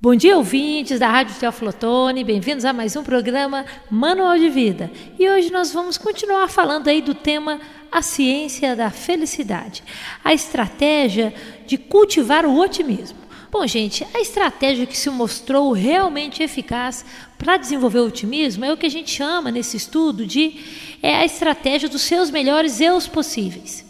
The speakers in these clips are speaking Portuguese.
Bom dia, ouvintes da Rádio Teoflotone, bem-vindos a mais um programa Manual de Vida. E hoje nós vamos continuar falando aí do tema A Ciência da Felicidade, a estratégia de cultivar o otimismo. Bom, gente, a estratégia que se mostrou realmente eficaz para desenvolver o otimismo é o que a gente chama nesse estudo de é a estratégia dos seus melhores eus possíveis.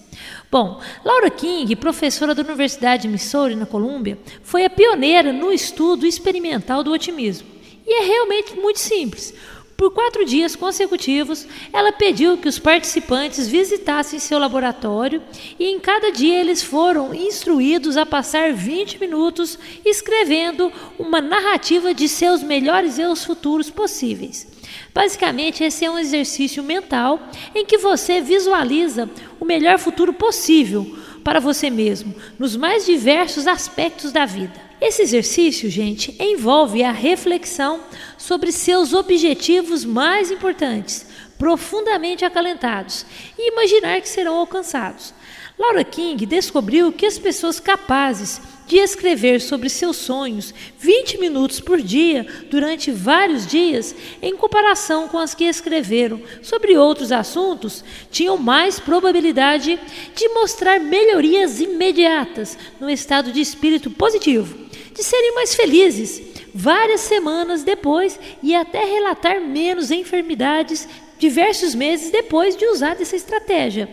Bom, Laura King, professora da Universidade de Missouri, na Colômbia, foi a pioneira no estudo experimental do otimismo. E é realmente muito simples. Por quatro dias consecutivos, ela pediu que os participantes visitassem seu laboratório e em cada dia eles foram instruídos a passar 20 minutos escrevendo uma narrativa de seus melhores eus futuros possíveis. Basicamente, esse é um exercício mental em que você visualiza o melhor futuro possível para você mesmo, nos mais diversos aspectos da vida. Esse exercício, gente, envolve a reflexão sobre seus objetivos mais importantes, profundamente acalentados, e imaginar que serão alcançados. Laura King descobriu que as pessoas capazes de escrever sobre seus sonhos 20 minutos por dia durante vários dias, em comparação com as que escreveram sobre outros assuntos, tinham mais probabilidade de mostrar melhorias imediatas no estado de espírito positivo, de serem mais felizes várias semanas depois e até relatar menos enfermidades diversos meses depois de usar essa estratégia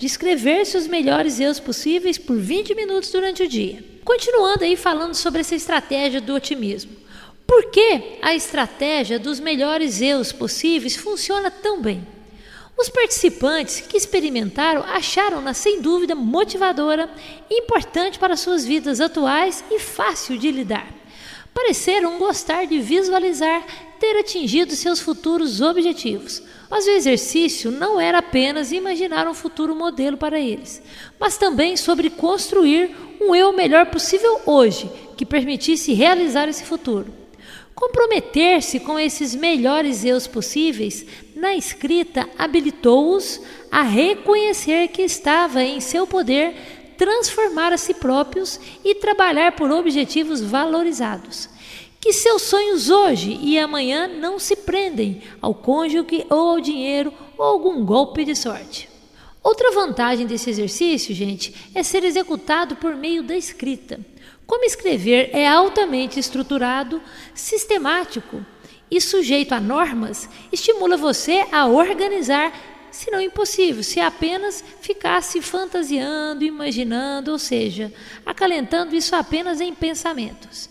de escrever seus melhores eus possíveis por 20 minutos durante o dia. Continuando aí falando sobre essa estratégia do otimismo. Por que a estratégia dos melhores eus possíveis funciona tão bem? Os participantes que experimentaram acharam-na sem dúvida motivadora, importante para suas vidas atuais e fácil de lidar. Pareceram gostar de visualizar ter atingido seus futuros objetivos. Mas o exercício não era apenas imaginar um futuro modelo para eles, mas também sobre construir um eu melhor possível hoje, que permitisse realizar esse futuro. Comprometer-se com esses melhores eus possíveis na escrita habilitou-os a reconhecer que estava em seu poder transformar a si próprios e trabalhar por objetivos valorizados. Que seus sonhos hoje e amanhã não se prendem ao cônjuge ou ao dinheiro ou algum golpe de sorte. Outra vantagem desse exercício, gente, é ser executado por meio da escrita. Como escrever é altamente estruturado, sistemático e sujeito a normas, estimula você a organizar, se não impossível, se apenas ficasse fantasiando, imaginando, ou seja, acalentando isso apenas em pensamentos.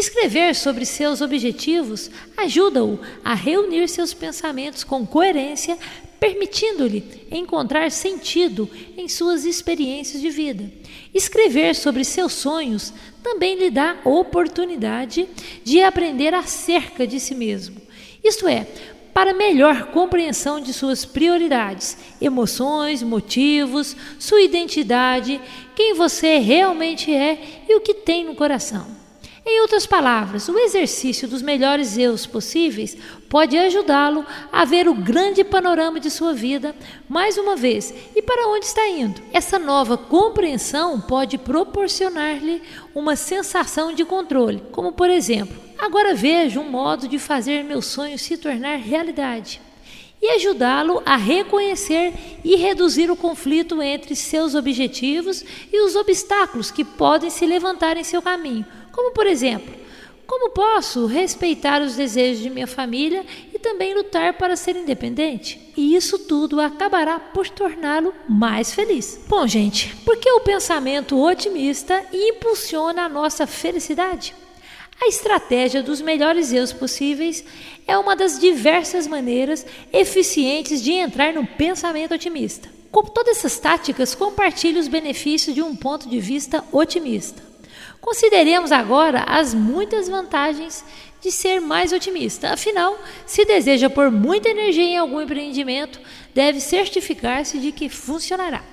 Escrever sobre seus objetivos ajuda-o a reunir seus pensamentos com coerência, permitindo-lhe encontrar sentido em suas experiências de vida. Escrever sobre seus sonhos também lhe dá oportunidade de aprender acerca de si mesmo. Isto é, para melhor compreensão de suas prioridades, emoções, motivos, sua identidade, quem você realmente é e o que tem no coração. Em outras palavras, o exercício dos melhores eus possíveis pode ajudá-lo a ver o grande panorama de sua vida mais uma vez e para onde está indo. Essa nova compreensão pode proporcionar-lhe uma sensação de controle, como por exemplo, agora vejo um modo de fazer meu sonho se tornar realidade e ajudá-lo a reconhecer e reduzir o conflito entre seus objetivos e os obstáculos que podem se levantar em seu caminho como, por exemplo, como posso respeitar os desejos de minha família e também lutar para ser independente? E isso tudo acabará por torná-lo mais feliz. Bom, gente, por que o pensamento otimista impulsiona a nossa felicidade? A estratégia dos melhores eus possíveis é uma das diversas maneiras eficientes de entrar no pensamento otimista. Com todas essas táticas, compartilhe os benefícios de um ponto de vista otimista. Consideremos agora as muitas vantagens de ser mais otimista. Afinal, se deseja pôr muita energia em algum empreendimento, deve certificar-se de que funcionará.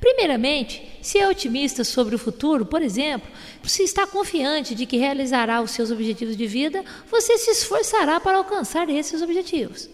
Primeiramente, se é otimista sobre o futuro, por exemplo, se está confiante de que realizará os seus objetivos de vida, você se esforçará para alcançar esses objetivos.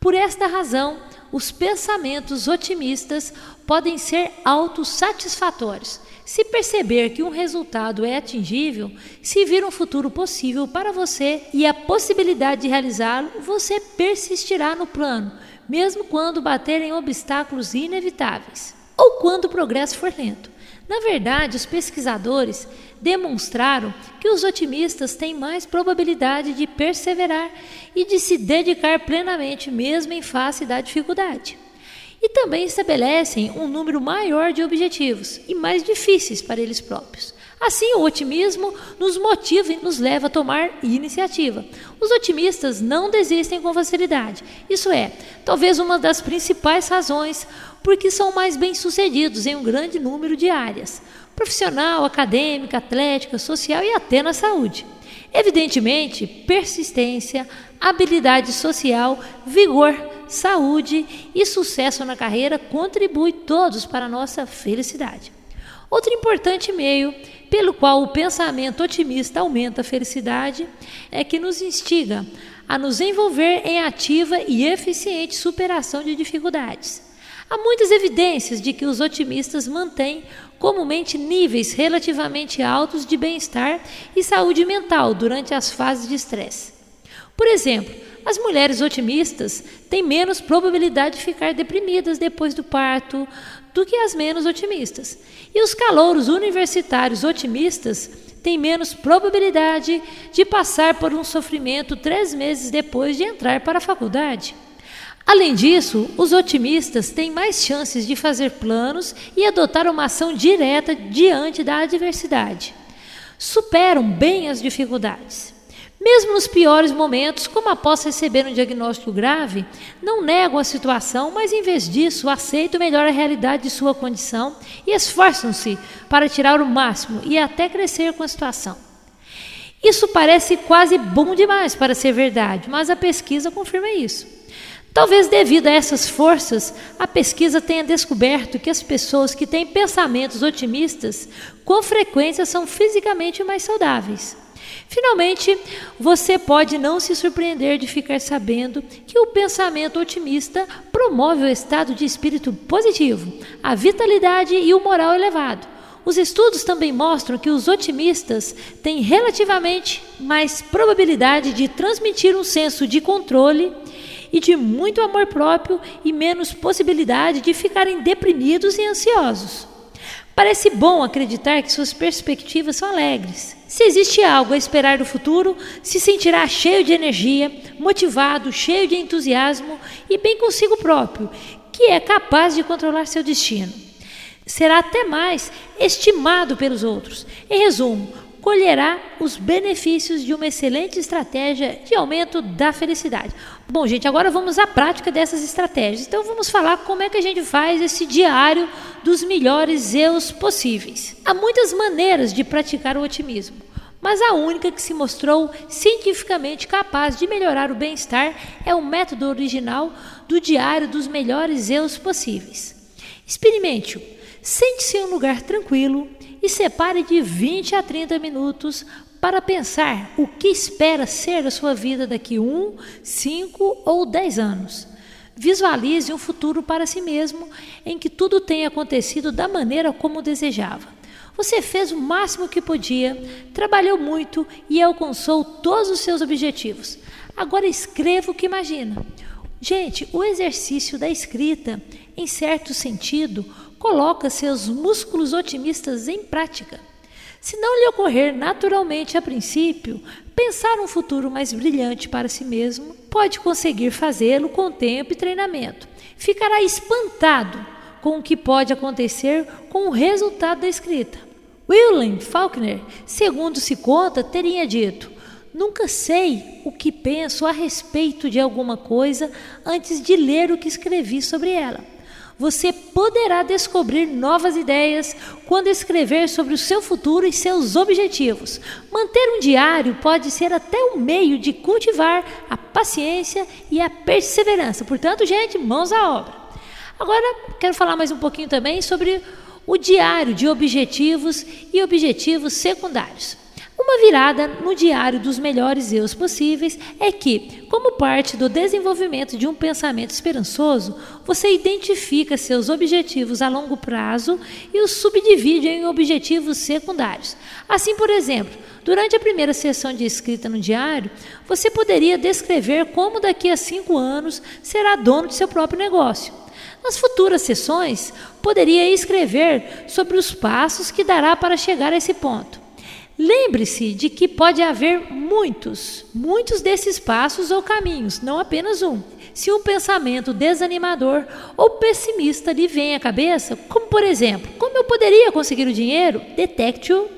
Por esta razão, os pensamentos otimistas podem ser autossatisfatórios. Se perceber que um resultado é atingível, se vir um futuro possível para você e a possibilidade de realizá-lo, você persistirá no plano, mesmo quando baterem obstáculos inevitáveis ou quando o progresso for lento. Na verdade, os pesquisadores demonstraram que os otimistas têm mais probabilidade de perseverar e de se dedicar plenamente, mesmo em face da dificuldade. E também estabelecem um número maior de objetivos e mais difíceis para eles próprios. Assim, o otimismo nos motiva e nos leva a tomar iniciativa. Os otimistas não desistem com facilidade. Isso é, talvez uma das principais razões porque são mais bem-sucedidos em um grande número de áreas: profissional, acadêmica, atlética, social e até na saúde. Evidentemente, persistência, habilidade social, vigor, saúde e sucesso na carreira contribuem todos para a nossa felicidade. Outro importante meio pelo qual o pensamento otimista aumenta a felicidade é que nos instiga a nos envolver em ativa e eficiente superação de dificuldades. Há muitas evidências de que os otimistas mantêm comumente níveis relativamente altos de bem-estar e saúde mental durante as fases de estresse. Por exemplo, as mulheres otimistas têm menos probabilidade de ficar deprimidas depois do parto do que as menos otimistas. E os calouros universitários otimistas têm menos probabilidade de passar por um sofrimento três meses depois de entrar para a faculdade. Além disso, os otimistas têm mais chances de fazer planos e adotar uma ação direta diante da adversidade. Superam bem as dificuldades. Mesmo nos piores momentos, como após receber um diagnóstico grave, não negam a situação, mas em vez disso aceitam melhor a realidade de sua condição e esforçam-se para tirar o máximo e até crescer com a situação. Isso parece quase bom demais para ser verdade, mas a pesquisa confirma isso. Talvez devido a essas forças, a pesquisa tenha descoberto que as pessoas que têm pensamentos otimistas com frequência são fisicamente mais saudáveis. Finalmente, você pode não se surpreender de ficar sabendo que o pensamento otimista promove o estado de espírito positivo, a vitalidade e o moral elevado. Os estudos também mostram que os otimistas têm relativamente mais probabilidade de transmitir um senso de controle e de muito amor próprio e menos possibilidade de ficarem deprimidos e ansiosos. Parece bom acreditar que suas perspectivas são alegres. Se existe algo a esperar do futuro, se sentirá cheio de energia, motivado, cheio de entusiasmo e bem consigo próprio, que é capaz de controlar seu destino. Será até mais estimado pelos outros. Em resumo, colherá os benefícios de uma excelente estratégia de aumento da felicidade. Bom, gente, agora vamos à prática dessas estratégias. Então, vamos falar como é que a gente faz esse diário dos melhores eus possíveis. Há muitas maneiras de praticar o otimismo, mas a única que se mostrou cientificamente capaz de melhorar o bem-estar é o método original do diário dos melhores eus possíveis. Experimente-o. Sente-se em um lugar tranquilo e separe de 20 a 30 minutos para pensar o que espera ser a sua vida daqui um, cinco ou dez anos. Visualize um futuro para si mesmo em que tudo tenha acontecido da maneira como desejava. Você fez o máximo que podia, trabalhou muito e alcançou todos os seus objetivos. Agora escreva o que imagina. Gente, o exercício da escrita, em certo sentido, coloca seus músculos otimistas em prática. Se não lhe ocorrer naturalmente a princípio, pensar um futuro mais brilhante para si mesmo, pode conseguir fazê-lo com tempo e treinamento. Ficará espantado com o que pode acontecer com o resultado da escrita. William Faulkner, segundo se conta, teria dito: Nunca sei o que penso a respeito de alguma coisa antes de ler o que escrevi sobre ela você poderá descobrir novas ideias quando escrever sobre o seu futuro e seus objetivos. Manter um diário pode ser até um meio de cultivar a paciência e a perseverança. Portanto, gente, mãos à obra. Agora, quero falar mais um pouquinho também sobre o diário de objetivos e objetivos secundários. Uma virada no diário dos melhores eus possíveis é que, como parte do desenvolvimento de um pensamento esperançoso, você identifica seus objetivos a longo prazo e os subdivide em objetivos secundários. Assim, por exemplo, durante a primeira sessão de escrita no diário, você poderia descrever como daqui a cinco anos será dono de seu próprio negócio. Nas futuras sessões, poderia escrever sobre os passos que dará para chegar a esse ponto. Lembre-se de que pode haver muitos, muitos desses passos ou caminhos, não apenas um. Se um pensamento desanimador ou pessimista lhe vem à cabeça, como por exemplo, como eu poderia conseguir o dinheiro? Detecte-o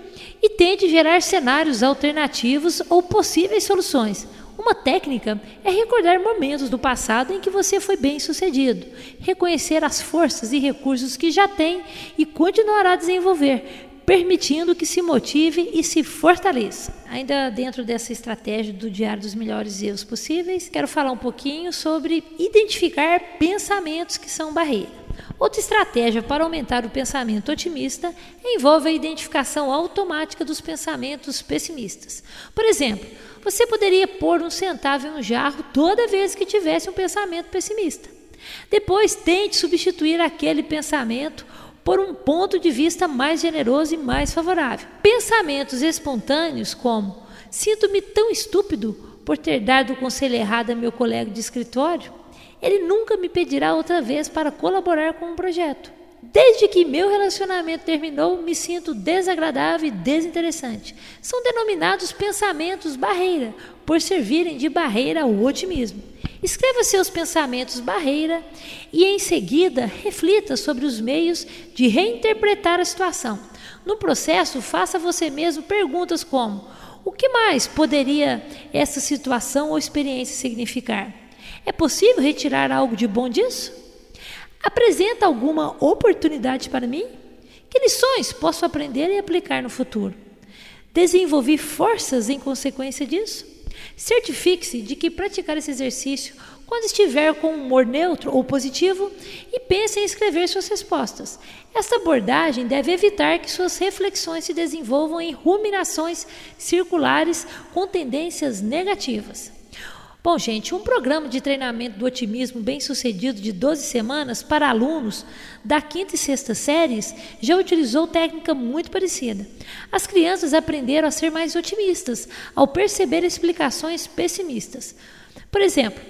e tente gerar cenários alternativos ou possíveis soluções. Uma técnica é recordar momentos do passado em que você foi bem sucedido, reconhecer as forças e recursos que já tem e continuará a desenvolver, permitindo que se motive e se fortaleça. Ainda dentro dessa estratégia do Diário dos Melhores Erros Possíveis, quero falar um pouquinho sobre identificar pensamentos que são barreira. Outra estratégia para aumentar o pensamento otimista envolve a identificação automática dos pensamentos pessimistas. Por exemplo, você poderia pôr um centavo em um jarro toda vez que tivesse um pensamento pessimista. Depois, tente substituir aquele pensamento por um ponto de vista mais generoso e mais favorável. Pensamentos espontâneos como: sinto-me tão estúpido por ter dado o conselho errado a meu colega de escritório, ele nunca me pedirá outra vez para colaborar com um projeto. Desde que meu relacionamento terminou, me sinto desagradável e desinteressante. São denominados pensamentos barreira, por servirem de barreira ao otimismo. Escreva seus pensamentos barreira e, em seguida, reflita sobre os meios de reinterpretar a situação. No processo, faça você mesmo perguntas como: o que mais poderia essa situação ou experiência significar? É possível retirar algo de bom disso? Apresenta alguma oportunidade para mim? Que lições posso aprender e aplicar no futuro? Desenvolvi forças em consequência disso? Certifique-se de que praticar esse exercício quando estiver com humor neutro ou positivo e pense em escrever suas respostas. Esta abordagem deve evitar que suas reflexões se desenvolvam em ruminações circulares com tendências negativas. Bom, gente, um programa de treinamento do otimismo bem sucedido de 12 semanas para alunos da quinta e sexta séries já utilizou técnica muito parecida. As crianças aprenderam a ser mais otimistas ao perceber explicações pessimistas. Por exemplo,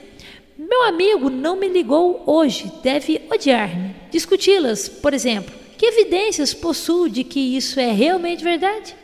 meu amigo não me ligou hoje, deve odiar-me. Discuti-las, por exemplo, que evidências possuo de que isso é realmente verdade?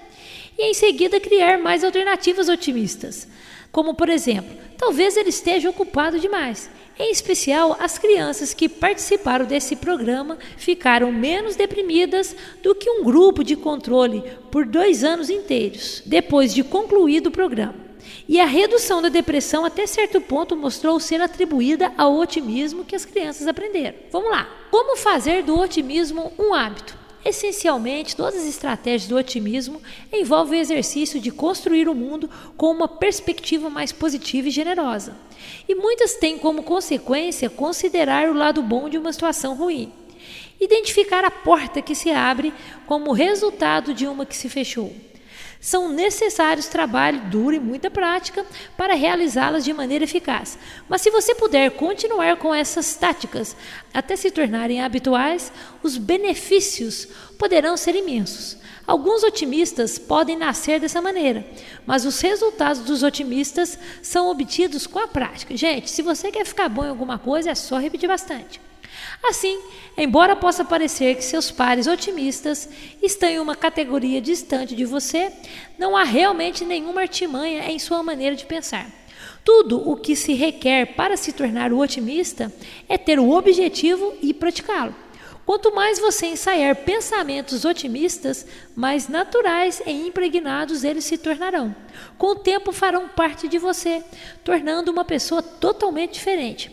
E em seguida criar mais alternativas otimistas, como por exemplo, talvez ele esteja ocupado demais. Em especial, as crianças que participaram desse programa ficaram menos deprimidas do que um grupo de controle por dois anos inteiros, depois de concluído o programa. E a redução da depressão, até certo ponto, mostrou ser atribuída ao otimismo que as crianças aprenderam. Vamos lá. Como fazer do otimismo um hábito? Essencialmente, todas as estratégias do otimismo envolvem o exercício de construir o mundo com uma perspectiva mais positiva e generosa. E muitas têm como consequência considerar o lado bom de uma situação ruim. Identificar a porta que se abre como resultado de uma que se fechou. São necessários trabalho duro e muita prática para realizá-las de maneira eficaz. Mas se você puder continuar com essas táticas até se tornarem habituais, os benefícios poderão ser imensos. Alguns otimistas podem nascer dessa maneira, mas os resultados dos otimistas são obtidos com a prática. Gente, se você quer ficar bom em alguma coisa, é só repetir bastante. Assim, embora possa parecer que seus pares otimistas estão em uma categoria distante de você, não há realmente nenhuma artimanha em sua maneira de pensar. Tudo o que se requer para se tornar o otimista é ter o objetivo e praticá-lo. Quanto mais você ensaiar pensamentos otimistas, mais naturais e impregnados eles se tornarão. Com o tempo farão parte de você, tornando uma pessoa totalmente diferente.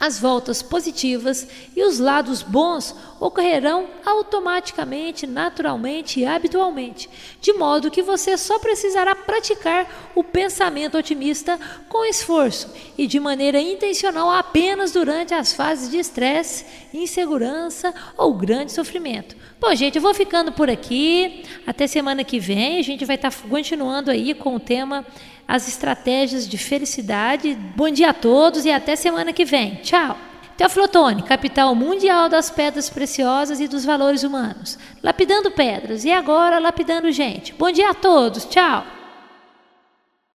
As voltas positivas e os lados bons ocorrerão automaticamente, naturalmente e habitualmente, de modo que você só precisará praticar o pensamento otimista com esforço e de maneira intencional apenas durante as fases de estresse, insegurança ou grande sofrimento. Bom, gente, eu vou ficando por aqui. Até semana que vem. A gente vai estar continuando aí com o tema As Estratégias de Felicidade. Bom dia a todos e até semana que vem. Tchau. Teoflotone, capital mundial das pedras preciosas e dos valores humanos. Lapidando pedras e agora lapidando gente. Bom dia a todos. Tchau.